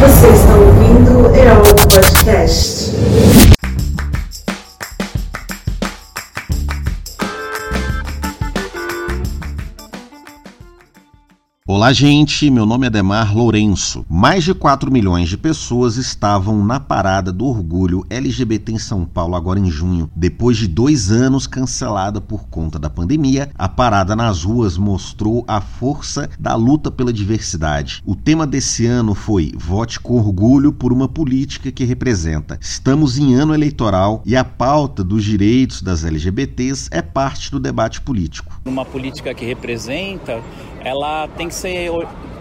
Você está ouvindo Eol Podcast. Olá, gente. Meu nome é Demar Lourenço. Mais de 4 milhões de pessoas estavam na parada do orgulho LGBT em São Paulo agora em junho. Depois de dois anos cancelada por conta da pandemia, a parada nas ruas mostrou a força da luta pela diversidade. O tema desse ano foi Vote com Orgulho por uma política que representa. Estamos em ano eleitoral e a pauta dos direitos das LGBTs é parte do debate político. Uma política que representa ela tem que ser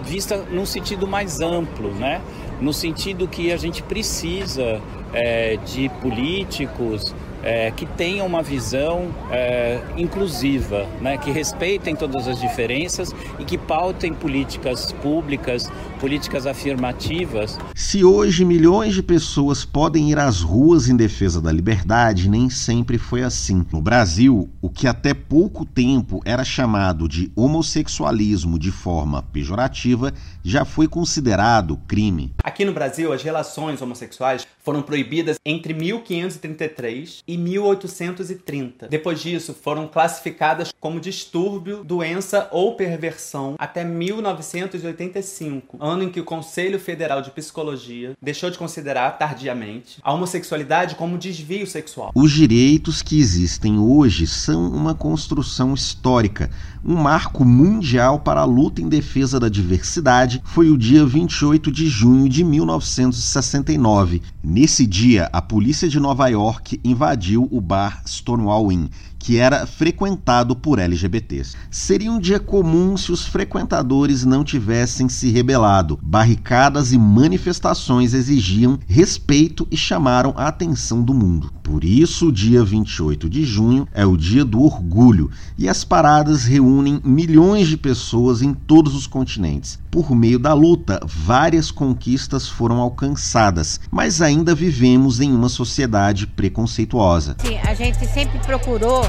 vista num sentido mais amplo, né? no sentido que a gente precisa é, de políticos é, que tenham uma visão é, inclusiva, né, que respeitem todas as diferenças e que pautem políticas públicas, políticas afirmativas. Se hoje milhões de pessoas podem ir às ruas em defesa da liberdade, nem sempre foi assim. No Brasil, o que até pouco tempo era chamado de homossexualismo de forma pejorativa já foi considerado crime. Aqui no Brasil, as relações homossexuais foram proibidas entre 1533 e 1830. Depois disso, foram classificadas como distúrbio, doença ou perversão até 1985, ano em que o Conselho Federal de Psicologia deixou de considerar tardiamente a homossexualidade como desvio sexual. Os direitos que existem hoje são uma construção histórica, um marco mundial para a luta em defesa da diversidade foi o dia 28 de junho de 1969. Nesse dia, a polícia de Nova York invadiu o bar Stonewall Inn, que era frequentado por LGBTs. Seria um dia comum se os frequentadores não tivessem se rebelado. Barricadas e manifestações exigiam respeito e chamaram a atenção do mundo. Por isso, o dia 28 de junho é o dia do orgulho e as paradas reúnem milhões de pessoas em todos os continentes. Por meio da luta, várias conquistas foram alcançadas, mas ainda vivemos em uma sociedade preconceituosa. Sim, a gente sempre procurou,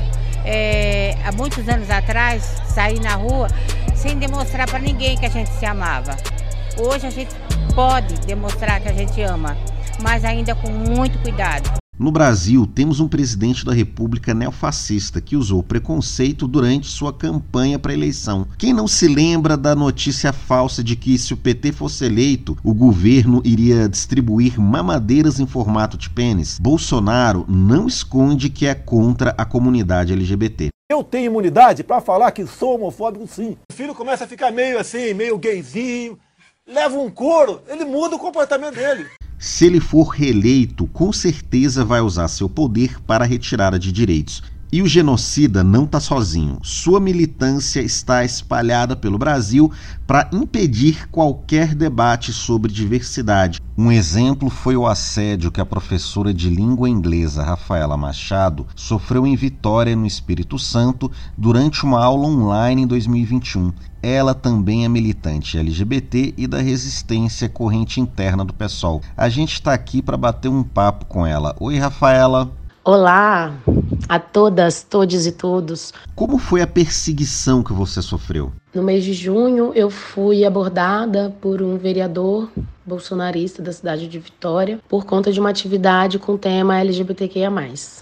é, há muitos anos atrás, sair na rua sem demonstrar para ninguém que a gente se amava. Hoje a gente pode demonstrar que a gente ama, mas ainda com muito cuidado. No Brasil, temos um presidente da República neofascista que usou preconceito durante sua campanha para a eleição. Quem não se lembra da notícia falsa de que, se o PT fosse eleito, o governo iria distribuir mamadeiras em formato de pênis? Bolsonaro não esconde que é contra a comunidade LGBT. Eu tenho imunidade para falar que sou homofóbico, sim. O filho começa a ficar meio assim, meio gayzinho, leva um couro, ele muda o comportamento dele. Se ele for reeleito, com certeza vai usar seu poder para a retirada de direitos. E o genocida não está sozinho. Sua militância está espalhada pelo Brasil para impedir qualquer debate sobre diversidade. Um exemplo foi o assédio que a professora de língua inglesa Rafaela Machado sofreu em Vitória, no Espírito Santo, durante uma aula online em 2021. Ela também é militante LGBT e da resistência corrente interna do PSOL. A gente está aqui para bater um papo com ela. Oi, Rafaela. Olá a todas, todos e todos. Como foi a perseguição que você sofreu? No mês de junho, eu fui abordada por um vereador bolsonarista da cidade de Vitória por conta de uma atividade com tema LGBTQIA+.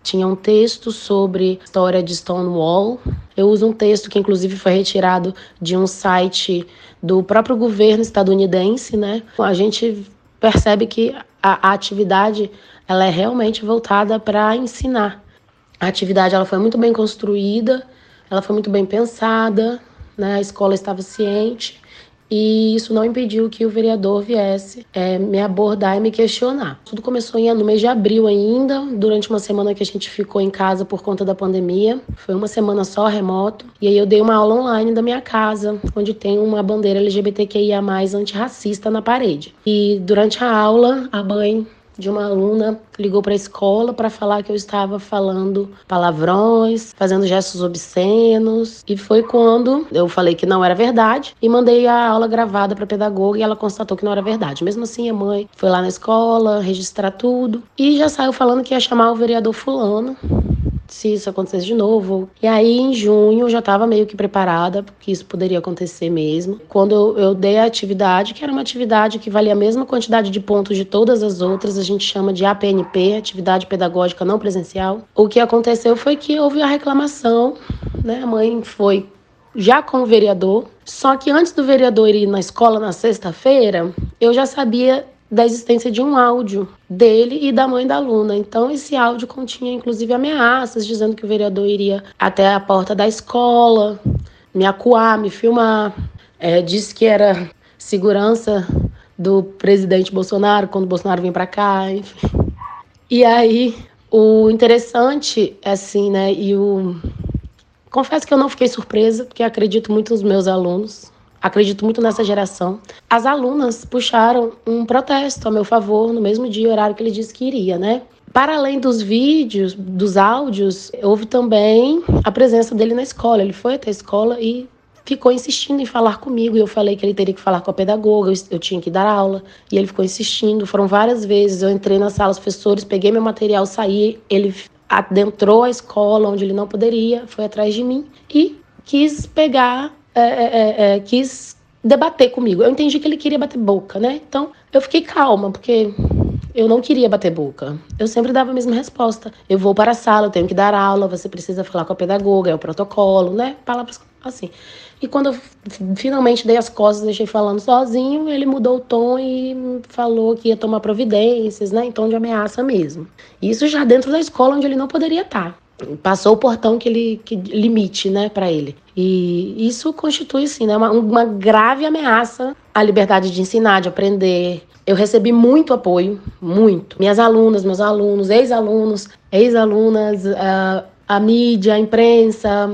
Tinha um texto sobre história de Stonewall. Eu uso um texto que inclusive foi retirado de um site do próprio governo estadunidense, né? A gente percebe que a, a atividade ela é realmente voltada para ensinar. A atividade ela foi muito bem construída, ela foi muito bem pensada, né? a escola estava ciente e isso não impediu que o vereador viesse é, me abordar e me questionar. Tudo começou no mês de abril ainda, durante uma semana que a gente ficou em casa por conta da pandemia. Foi uma semana só remoto. E aí eu dei uma aula online da minha casa, onde tem uma bandeira LGBTQIA+, antirracista na parede. E durante a aula, a mãe de uma aluna ligou para a escola para falar que eu estava falando palavrões, fazendo gestos obscenos, e foi quando eu falei que não era verdade e mandei a aula gravada para a pedagoga e ela constatou que não era verdade. Mesmo assim, a mãe foi lá na escola registrar tudo e já saiu falando que ia chamar o vereador fulano se isso acontecesse de novo. E aí, em junho, eu já estava meio que preparada, porque isso poderia acontecer mesmo. Quando eu, eu dei a atividade, que era uma atividade que valia a mesma quantidade de pontos de todas as outras, a gente chama de APNP, Atividade Pedagógica Não Presencial. O que aconteceu foi que houve a reclamação, né? A mãe foi já com o vereador. Só que antes do vereador ir na escola na sexta-feira, eu já sabia da existência de um áudio dele e da mãe da aluna. Então, esse áudio continha inclusive ameaças, dizendo que o vereador iria até a porta da escola, me acuar, me filmar. É, disse que era segurança do presidente Bolsonaro quando Bolsonaro vem para cá, enfim. E aí, o interessante, assim, né, e o Confesso que eu não fiquei surpresa, porque acredito muito nos meus alunos, acredito muito nessa geração. As alunas puxaram um protesto a meu favor no mesmo dia, horário que ele disse que iria, né? Para além dos vídeos, dos áudios, houve também a presença dele na escola. Ele foi até a escola e ficou insistindo em falar comigo. E eu falei que ele teria que falar com a pedagoga, eu tinha que dar aula. E ele ficou insistindo. Foram várias vezes. Eu entrei na sala, os professores, peguei meu material, saí. Ele adentrou a escola onde ele não poderia, foi atrás de mim e quis pegar, é, é, é, é, quis debater comigo. Eu entendi que ele queria bater boca, né? Então eu fiquei calma, porque eu não queria bater boca. Eu sempre dava a mesma resposta. Eu vou para a sala, eu tenho que dar aula, você precisa falar com a pedagoga, é o protocolo, né? Palavras assim. E quando eu finalmente dei as costas, deixei falando sozinho, ele mudou o tom e falou que ia tomar providências, né, em tom de ameaça mesmo. Isso já dentro da escola onde ele não poderia estar. Passou o portão que ele que limite, né, para ele. E isso constitui, sim, né, uma, uma grave ameaça à liberdade de ensinar, de aprender, eu recebi muito apoio, muito. Minhas alunas, meus alunos, ex-alunos, ex-alunas, a, a mídia, a imprensa,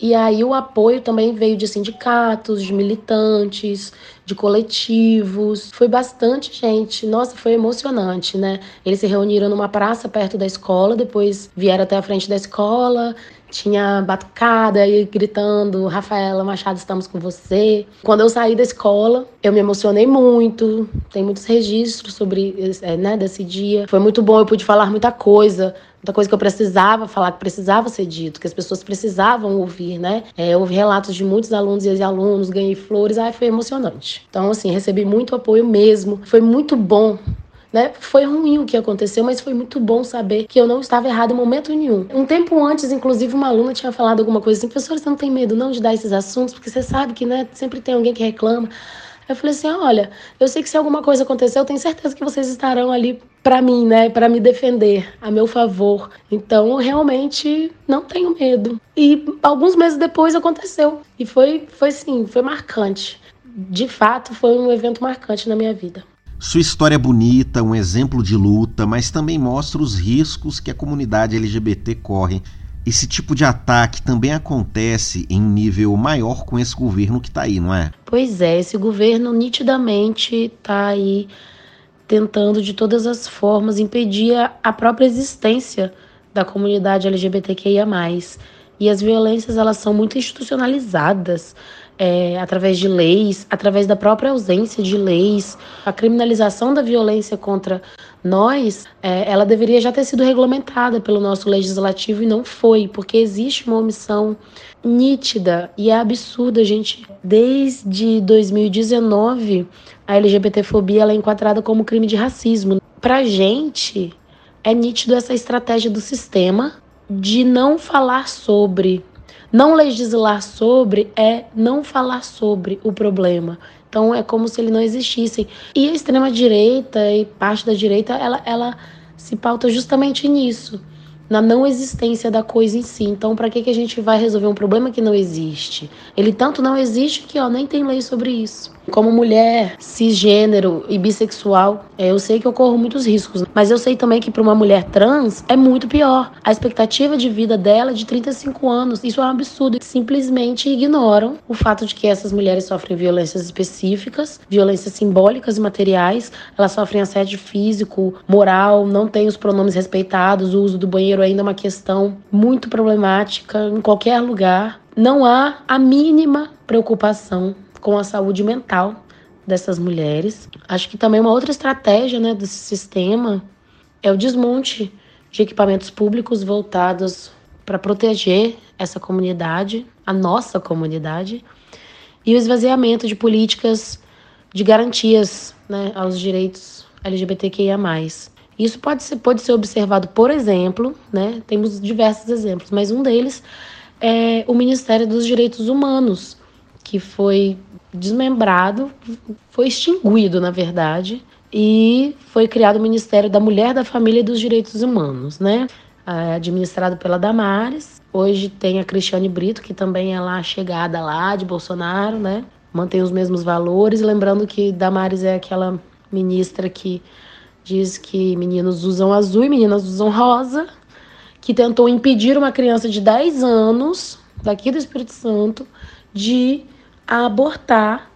e aí o apoio também veio de sindicatos, de militantes, de coletivos. Foi bastante gente. Nossa, foi emocionante, né? Eles se reuniram numa praça perto da escola, depois vieram até a frente da escola, tinha batucada e gritando: Rafaela Machado, estamos com você. Quando eu saí da escola, eu me emocionei muito. Tem muitos registros sobre é, né, desse dia. Foi muito bom, eu pude falar muita coisa muita coisa que eu precisava falar, que precisava ser dito, que as pessoas precisavam ouvir, né? É, eu ouvi relatos de muitos alunos e ex-alunos, ganhei flores, ai, foi emocionante. Então, assim, recebi muito apoio mesmo. Foi muito bom né? Foi ruim o que aconteceu, mas foi muito bom saber que eu não estava errado em momento nenhum. Um tempo antes, inclusive, uma aluna tinha falado alguma coisa assim: professor, você não tem medo não de dar esses assuntos, porque você sabe que né, sempre tem alguém que reclama. Eu falei assim: olha, eu sei que se alguma coisa acontecer, eu tenho certeza que vocês estarão ali para mim, né, para me defender, a meu favor. Então, realmente não tenho medo. E alguns meses depois aconteceu e foi, foi sim, foi marcante. De fato, foi um evento marcante na minha vida. Sua história é bonita, um exemplo de luta, mas também mostra os riscos que a comunidade LGBT corre esse tipo de ataque também acontece em nível maior com esse governo que está aí, não é? Pois é, esse governo nitidamente está aí tentando de todas as formas impedir a própria existência da comunidade LGBTQIA+. E as violências elas são muito institucionalizadas é, através de leis, através da própria ausência de leis, a criminalização da violência contra nós, é, ela deveria já ter sido regulamentada pelo nosso legislativo e não foi, porque existe uma omissão nítida e é absurda, gente. Desde 2019, a LGBTfobia ela é enquadrada como crime de racismo. Pra gente, é nítido essa estratégia do sistema de não falar sobre. Não legislar sobre é não falar sobre o problema. Então é como se ele não existisse. E a extrema direita e parte da direita, ela, ela se pauta justamente nisso na não existência da coisa em si. Então, para que, que a gente vai resolver um problema que não existe? Ele tanto não existe que ó, nem tem lei sobre isso. Como mulher cisgênero e bissexual, é, eu sei que eu corro muitos riscos, mas eu sei também que para uma mulher trans é muito pior. A expectativa de vida dela é de 35 anos. Isso é um absurdo. Simplesmente ignoram o fato de que essas mulheres sofrem violências específicas, violências simbólicas e materiais. Elas sofrem assédio físico, moral, não têm os pronomes respeitados, o uso do banheiro ainda é uma questão muito problemática em qualquer lugar. Não há a mínima preocupação com a saúde mental dessas mulheres. Acho que também uma outra estratégia né, desse sistema é o desmonte de equipamentos públicos voltados para proteger essa comunidade, a nossa comunidade, e o esvaziamento de políticas de garantias né, aos direitos LGBTQIA. Isso pode ser, pode ser observado, por exemplo, né, temos diversos exemplos, mas um deles é o Ministério dos Direitos Humanos, que foi desmembrado, foi extinguido, na verdade, e foi criado o Ministério da Mulher, da Família e dos Direitos Humanos, né? administrado pela Damares. Hoje tem a Cristiane Brito, que também é lá chegada lá de Bolsonaro, né? Mantém os mesmos valores, lembrando que Damares é aquela ministra que diz que meninos usam azul e meninas usam rosa, que tentou impedir uma criança de 10 anos, daqui do Espírito Santo, de abortar,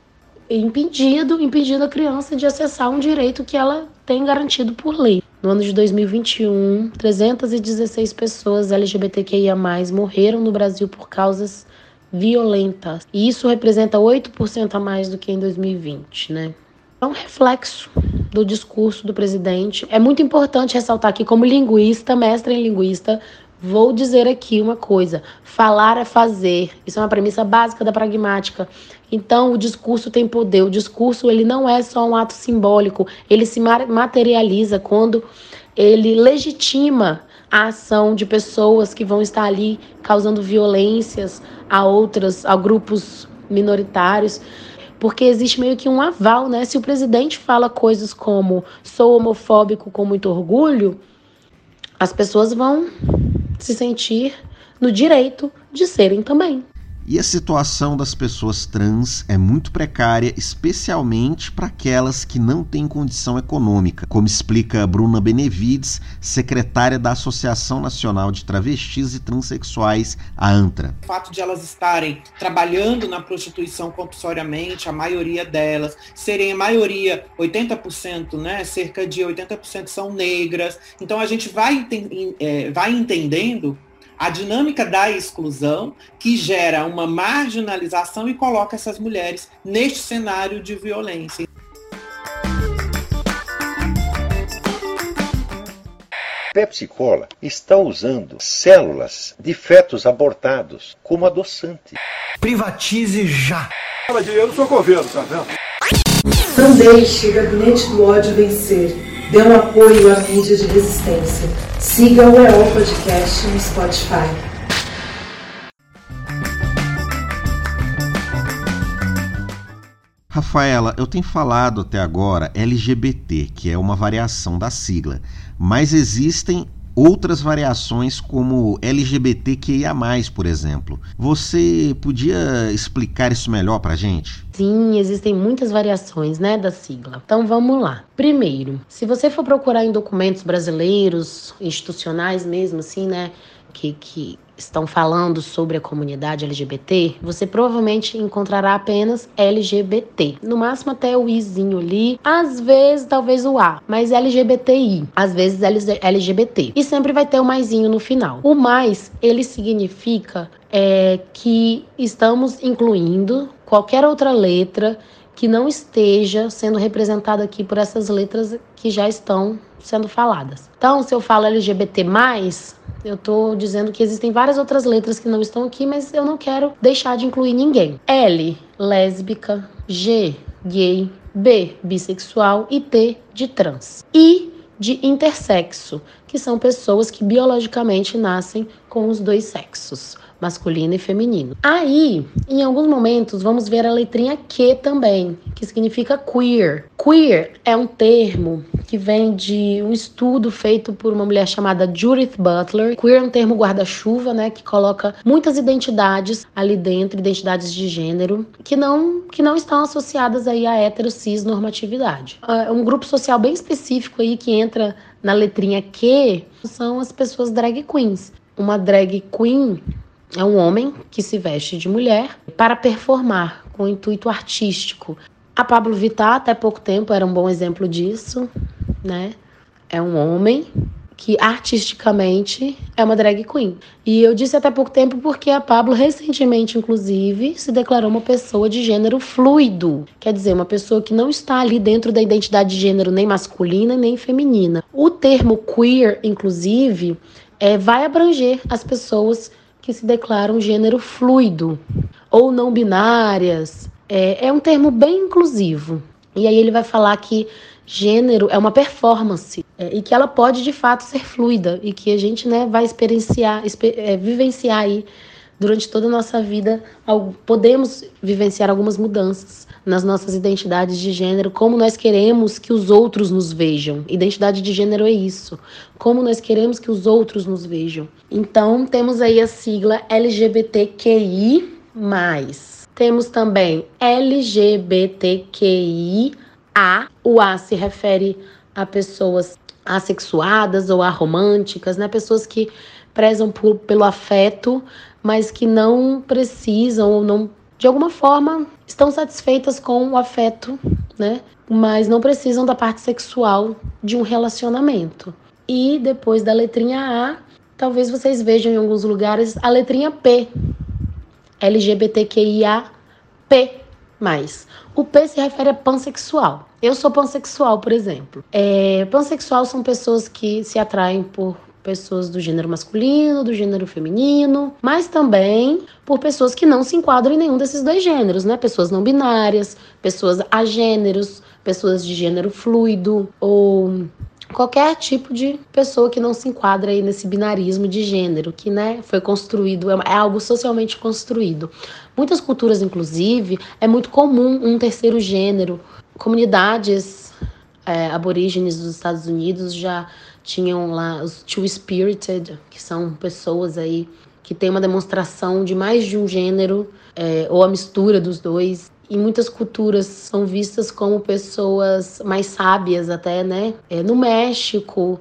impedido, impedindo a criança de acessar um direito que ela tem garantido por lei. No ano de 2021, 316 pessoas LGBTQIA+, morreram no Brasil por causas violentas. E isso representa 8% a mais do que em 2020, né? É um reflexo do discurso do presidente. É muito importante ressaltar aqui, como linguista, mestre em linguista, vou dizer aqui uma coisa: falar é fazer. Isso é uma premissa básica da pragmática. Então, o discurso tem poder. O discurso ele não é só um ato simbólico. Ele se materializa quando ele legitima a ação de pessoas que vão estar ali causando violências a outras, a grupos minoritários porque existe meio que um aval, né? Se o presidente fala coisas como sou homofóbico com muito orgulho, as pessoas vão se sentir no direito de serem também. E a situação das pessoas trans é muito precária, especialmente para aquelas que não têm condição econômica, como explica Bruna Benevides, secretária da Associação Nacional de Travestis e Transsexuais, a ANTRA. O fato de elas estarem trabalhando na prostituição compulsoriamente, a maioria delas, serem a maioria, 80%, né, cerca de 80% são negras. Então a gente vai, é, vai entendendo a dinâmica da exclusão que gera uma marginalização e coloca essas mulheres neste cenário de violência. Pepsi Cola está usando células de fetos abortados como adoçante. Privatize já! Eu não sou governo, tá vendo? Não deixe o gabinete do ódio vencer. Dê um apoio à mídia de resistência. Siga o EO Podcast no Spotify. Rafaela, eu tenho falado até agora LGBT, que é uma variação da sigla, mas existem outras variações como LGBTQIA+, por exemplo. Você podia explicar isso melhor pra gente? Sim, existem muitas variações, né, da sigla. Então vamos lá. Primeiro, se você for procurar em documentos brasileiros, institucionais mesmo assim, né, que, que estão falando sobre a comunidade LGBT, você provavelmente encontrará apenas LGBT. No máximo até o izinho ali, às vezes talvez o A, mas LGBTI, às vezes LGBT. E sempre vai ter o maisinho no final. O mais, ele significa é, que estamos incluindo qualquer outra letra que não esteja sendo representada aqui por essas letras que já estão sendo faladas. Então, se eu falo LGBT+, eu estou dizendo que existem várias outras letras que não estão aqui, mas eu não quero deixar de incluir ninguém. L, lésbica. G, gay. B, bissexual. E T, de trans. I, de intersexo, que são pessoas que biologicamente nascem com os dois sexos masculino e feminino. Aí, em alguns momentos, vamos ver a letrinha Q também, que significa queer. Queer é um termo que vem de um estudo feito por uma mulher chamada Judith Butler. Queer é um termo guarda-chuva, né, que coloca muitas identidades ali dentro, identidades de gênero, que não que não estão associadas aí à hetero cis normatividade. É um grupo social bem específico aí que entra na letrinha Q são as pessoas drag queens. Uma drag queen é um homem que se veste de mulher para performar com intuito artístico. A Pablo Vittar, até pouco tempo, era um bom exemplo disso, né? É um homem que artisticamente é uma drag queen. E eu disse até pouco tempo porque a Pablo recentemente, inclusive, se declarou uma pessoa de gênero fluido. Quer dizer, uma pessoa que não está ali dentro da identidade de gênero nem masculina nem feminina. O termo queer, inclusive, é, vai abranger as pessoas que se declaram gênero fluido ou não binárias. É, é um termo bem inclusivo. E aí ele vai falar que gênero é uma performance é, e que ela pode de fato ser fluida e que a gente né, vai experienciar, exper é, vivenciar aí durante toda a nossa vida, podemos vivenciar algumas mudanças nas nossas identidades de gênero, como nós queremos que os outros nos vejam. Identidade de gênero é isso. Como nós queremos que os outros nos vejam. Então, temos aí a sigla LGBTQI. Temos também LGBTQIA. O A se refere a pessoas assexuadas ou aromânticas, né? Pessoas que prezam por, pelo afeto, mas que não precisam ou não, de alguma forma, estão satisfeitas com o afeto, né? Mas não precisam da parte sexual de um relacionamento. E depois da letrinha A, talvez vocês vejam em alguns lugares a letrinha P. LGBTQIA P. O P se refere a pansexual. Eu sou pansexual, por exemplo. É, pansexual são pessoas que se atraem por pessoas do gênero masculino, do gênero feminino, mas também por pessoas que não se enquadram em nenhum desses dois gêneros, né? Pessoas não binárias, pessoas agêneros, pessoas de gênero fluido ou qualquer tipo de pessoa que não se enquadra aí nesse binarismo de gênero, que né, foi construído, é, é algo socialmente construído. Muitas culturas, inclusive, é muito comum um terceiro gênero. Comunidades é, aborígenes dos Estados Unidos já tinham lá os Two-Spirited, que são pessoas aí que têm uma demonstração de mais de um gênero, é, ou a mistura dos dois. Em muitas culturas são vistas como pessoas mais sábias até, né? É, no México,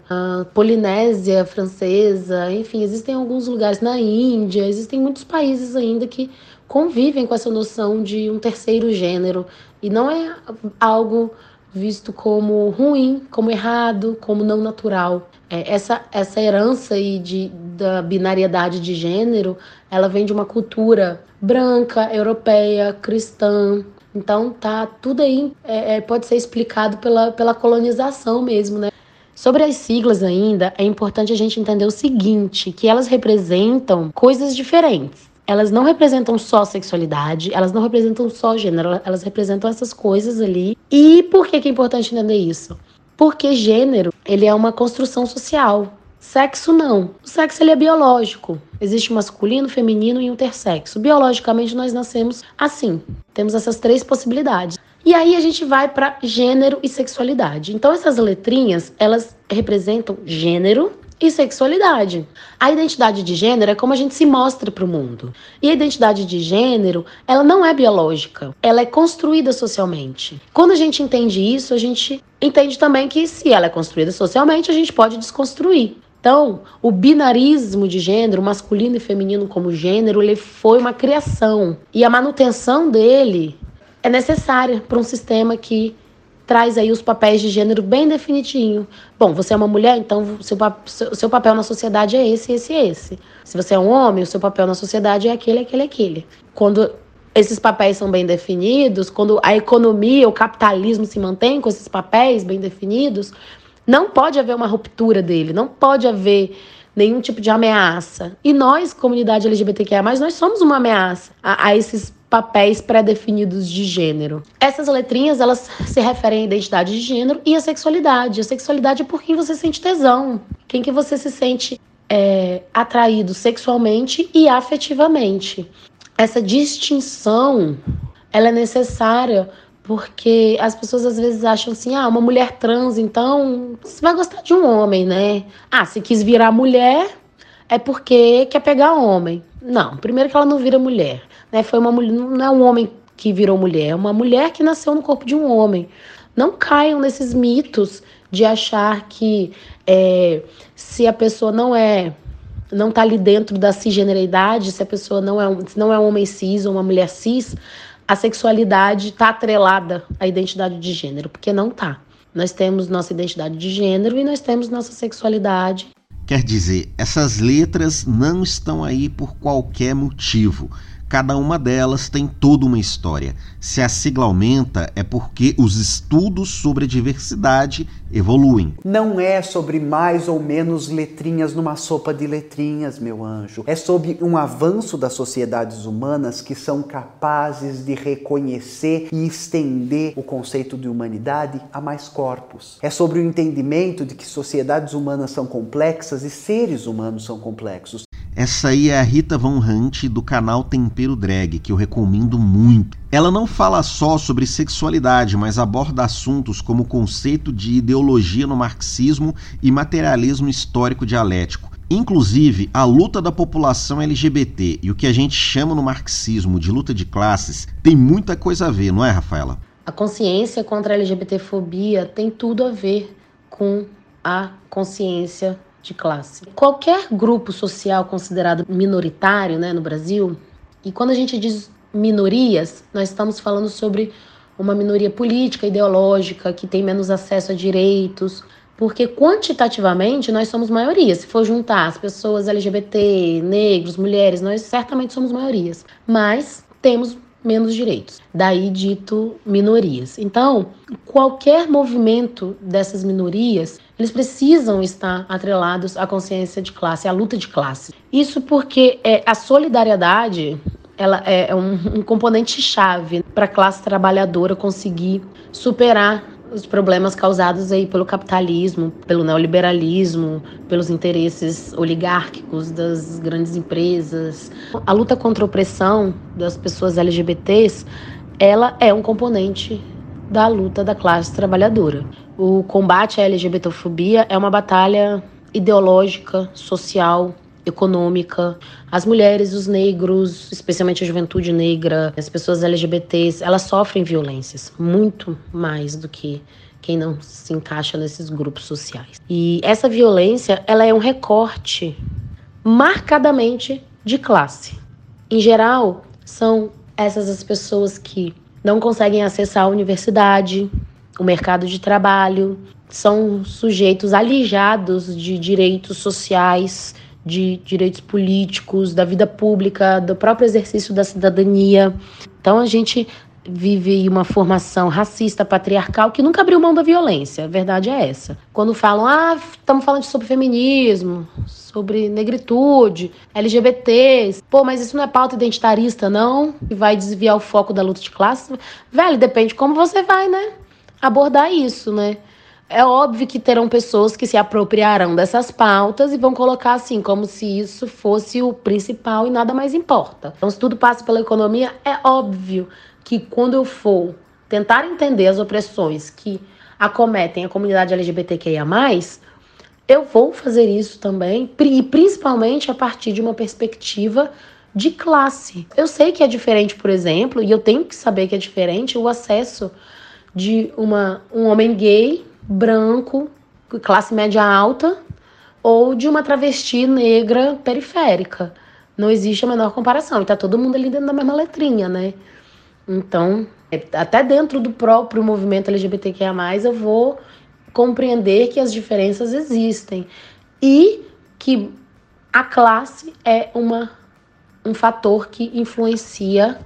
Polinésia francesa, enfim, existem alguns lugares na Índia, existem muitos países ainda que convivem com essa noção de um terceiro gênero. E não é algo visto como ruim, como errado, como não natural. É, essa, essa herança aí de, da binariedade de gênero, ela vem de uma cultura branca, europeia, cristã. Então tá tudo aí é, é, pode ser explicado pela, pela colonização mesmo, né? Sobre as siglas ainda, é importante a gente entender o seguinte, que elas representam coisas diferentes elas não representam só sexualidade, elas não representam só gênero, elas representam essas coisas ali. E por que, que é importante entender isso? Porque gênero, ele é uma construção social. Sexo não. O sexo ele é biológico. Existe masculino, feminino e intersexo. Biologicamente nós nascemos assim. Temos essas três possibilidades. E aí a gente vai para gênero e sexualidade. Então essas letrinhas, elas representam gênero e sexualidade. A identidade de gênero é como a gente se mostra para o mundo. E a identidade de gênero, ela não é biológica, ela é construída socialmente. Quando a gente entende isso, a gente entende também que se ela é construída socialmente, a gente pode desconstruir. Então, o binarismo de gênero, masculino e feminino como gênero, ele foi uma criação. E a manutenção dele é necessária para um sistema que traz aí os papéis de gênero bem definitinho. Bom, você é uma mulher, então seu, seu papel na sociedade é esse, esse, esse. Se você é um homem, o seu papel na sociedade é aquele, aquele, aquele. Quando esses papéis são bem definidos, quando a economia, o capitalismo se mantém com esses papéis bem definidos, não pode haver uma ruptura dele, não pode haver nenhum tipo de ameaça. E nós, comunidade LGBTQIA+, nós somos uma ameaça a, a esses papéis pré-definidos de gênero. Essas letrinhas, elas se referem à identidade de gênero e à sexualidade. A sexualidade é por quem você sente tesão, quem que você se sente é, atraído sexualmente e afetivamente. Essa distinção, ela é necessária porque as pessoas às vezes acham assim, ah, uma mulher trans, então você vai gostar de um homem, né? Ah, se quis virar mulher, é porque quer pegar homem. Não, primeiro que ela não vira mulher né? Foi uma mulher, não é um homem que virou mulher, é uma mulher que nasceu no corpo de um homem. Não caiam nesses mitos de achar que é, se a pessoa não é não está ali dentro da cisgeneridade, se a pessoa não é, não é um homem cis ou uma mulher cis, a sexualidade está atrelada à identidade de gênero, porque não está. Nós temos nossa identidade de gênero e nós temos nossa sexualidade. Quer dizer, essas letras não estão aí por qualquer motivo Cada uma delas tem toda uma história. Se a sigla aumenta, é porque os estudos sobre a diversidade evoluem. Não é sobre mais ou menos letrinhas numa sopa de letrinhas, meu anjo. É sobre um avanço das sociedades humanas que são capazes de reconhecer e estender o conceito de humanidade a mais corpos. É sobre o entendimento de que sociedades humanas são complexas e seres humanos são complexos. Essa aí é a Rita Von Hunt do canal Tempero Drag, que eu recomendo muito. Ela não fala só sobre sexualidade, mas aborda assuntos como o conceito de ideologia no marxismo e materialismo histórico dialético. Inclusive, a luta da população LGBT e o que a gente chama no marxismo de luta de classes tem muita coisa a ver, não é, Rafaela? A consciência contra a LGBTfobia tem tudo a ver com a consciência de classe. Qualquer grupo social considerado minoritário né, no Brasil, e quando a gente diz minorias, nós estamos falando sobre uma minoria política, ideológica, que tem menos acesso a direitos, porque quantitativamente nós somos maioria. Se for juntar as pessoas LGBT, negros, mulheres, nós certamente somos maiorias. Mas temos menos direitos. Daí dito minorias. Então, qualquer movimento dessas minorias, eles precisam estar atrelados à consciência de classe, à luta de classe. Isso porque é, a solidariedade ela é um, um componente chave para a classe trabalhadora conseguir superar os problemas causados aí pelo capitalismo, pelo neoliberalismo, pelos interesses oligárquicos das grandes empresas. A luta contra a opressão das pessoas LGBTs, ela é um componente da luta da classe trabalhadora. O combate à LGBTfobia é uma batalha ideológica, social, econômica. As mulheres, os negros, especialmente a juventude negra, as pessoas LGBTs, elas sofrem violências muito mais do que quem não se encaixa nesses grupos sociais. E essa violência, ela é um recorte marcadamente de classe. Em geral, são essas as pessoas que não conseguem acessar a universidade, o mercado de trabalho, são sujeitos alijados de direitos sociais, de direitos políticos, da vida pública, do próprio exercício da cidadania. Então a gente vive uma formação racista, patriarcal, que nunca abriu mão da violência. A verdade é essa. Quando falam, ah, estamos falando sobre feminismo, sobre negritude, LGBTs, pô, mas isso não é pauta identitarista, não? E vai desviar o foco da luta de classe? Velho, depende de como você vai, né? Abordar isso, né? É óbvio que terão pessoas que se apropriarão dessas pautas e vão colocar assim, como se isso fosse o principal e nada mais importa. Então, se tudo passa pela economia, é óbvio que quando eu for tentar entender as opressões que acometem a comunidade LGBTQIA, eu vou fazer isso também, e principalmente a partir de uma perspectiva de classe. Eu sei que é diferente, por exemplo, e eu tenho que saber que é diferente o acesso de uma, um homem gay branco, classe média alta, ou de uma travesti negra periférica. Não existe a menor comparação. E tá todo mundo ali dentro da mesma letrinha, né? Então, é, até dentro do próprio movimento LGBTQIA, eu vou compreender que as diferenças existem e que a classe é uma, um fator que influencia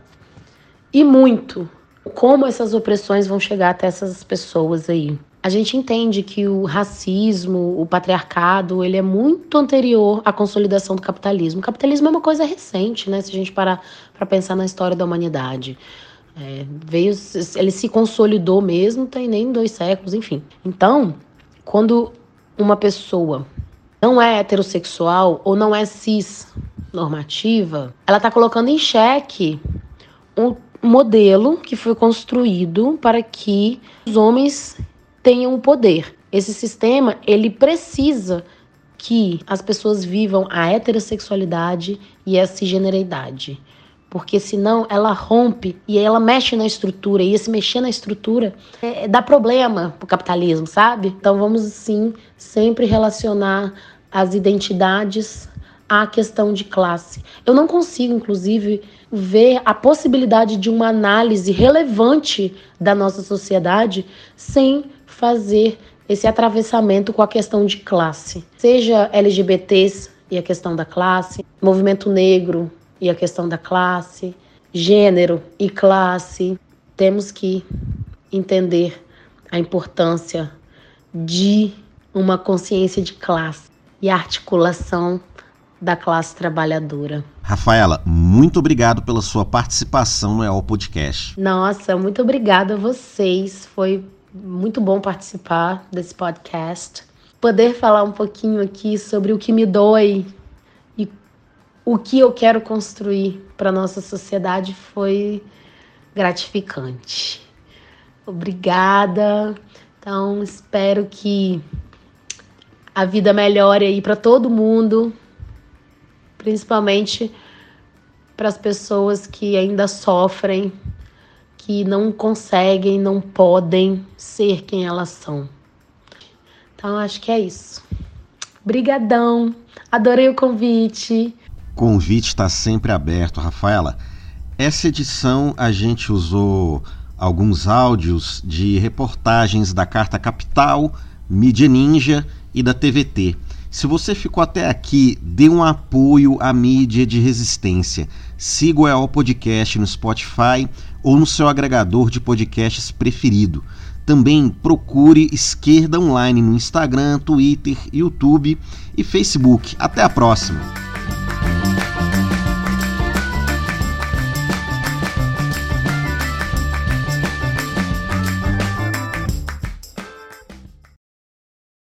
e muito como essas opressões vão chegar até essas pessoas aí a gente entende que o racismo, o patriarcado, ele é muito anterior à consolidação do capitalismo. O capitalismo é uma coisa recente, né? Se a gente parar para pensar na história da humanidade. É, veio, ele se consolidou mesmo, tem nem dois séculos, enfim. Então, quando uma pessoa não é heterossexual ou não é cis normativa, ela está colocando em xeque um modelo que foi construído para que os homens tenham o poder. Esse sistema, ele precisa que as pessoas vivam a heterossexualidade e a cisgeneridade. Porque senão ela rompe e ela mexe na estrutura. E esse mexer na estrutura é, dá problema pro capitalismo, sabe? Então vamos sim sempre relacionar as identidades à questão de classe. Eu não consigo, inclusive, ver a possibilidade de uma análise relevante da nossa sociedade sem fazer esse atravessamento com a questão de classe, seja LGBTs e a questão da classe, movimento negro e a questão da classe, gênero e classe. Temos que entender a importância de uma consciência de classe e articulação da classe trabalhadora. Rafaela, muito obrigado pela sua participação no EOL Podcast. Nossa, muito obrigada a vocês. Foi muito bom participar desse podcast. Poder falar um pouquinho aqui sobre o que me dói e o que eu quero construir para nossa sociedade foi gratificante. Obrigada. Então, espero que a vida melhore aí para todo mundo, principalmente para as pessoas que ainda sofrem, que não conseguem, não podem ser quem elas são. Então, acho que é isso. Brigadão. Adorei o convite. Convite está sempre aberto, Rafaela. Essa edição a gente usou alguns áudios de reportagens da Carta Capital, Mídia Ninja e da TVT. Se você ficou até aqui, dê um apoio à mídia de resistência. Siga o EO Podcast no Spotify ou no seu agregador de podcasts preferido. Também procure Esquerda Online no Instagram, Twitter, YouTube e Facebook. Até a próxima!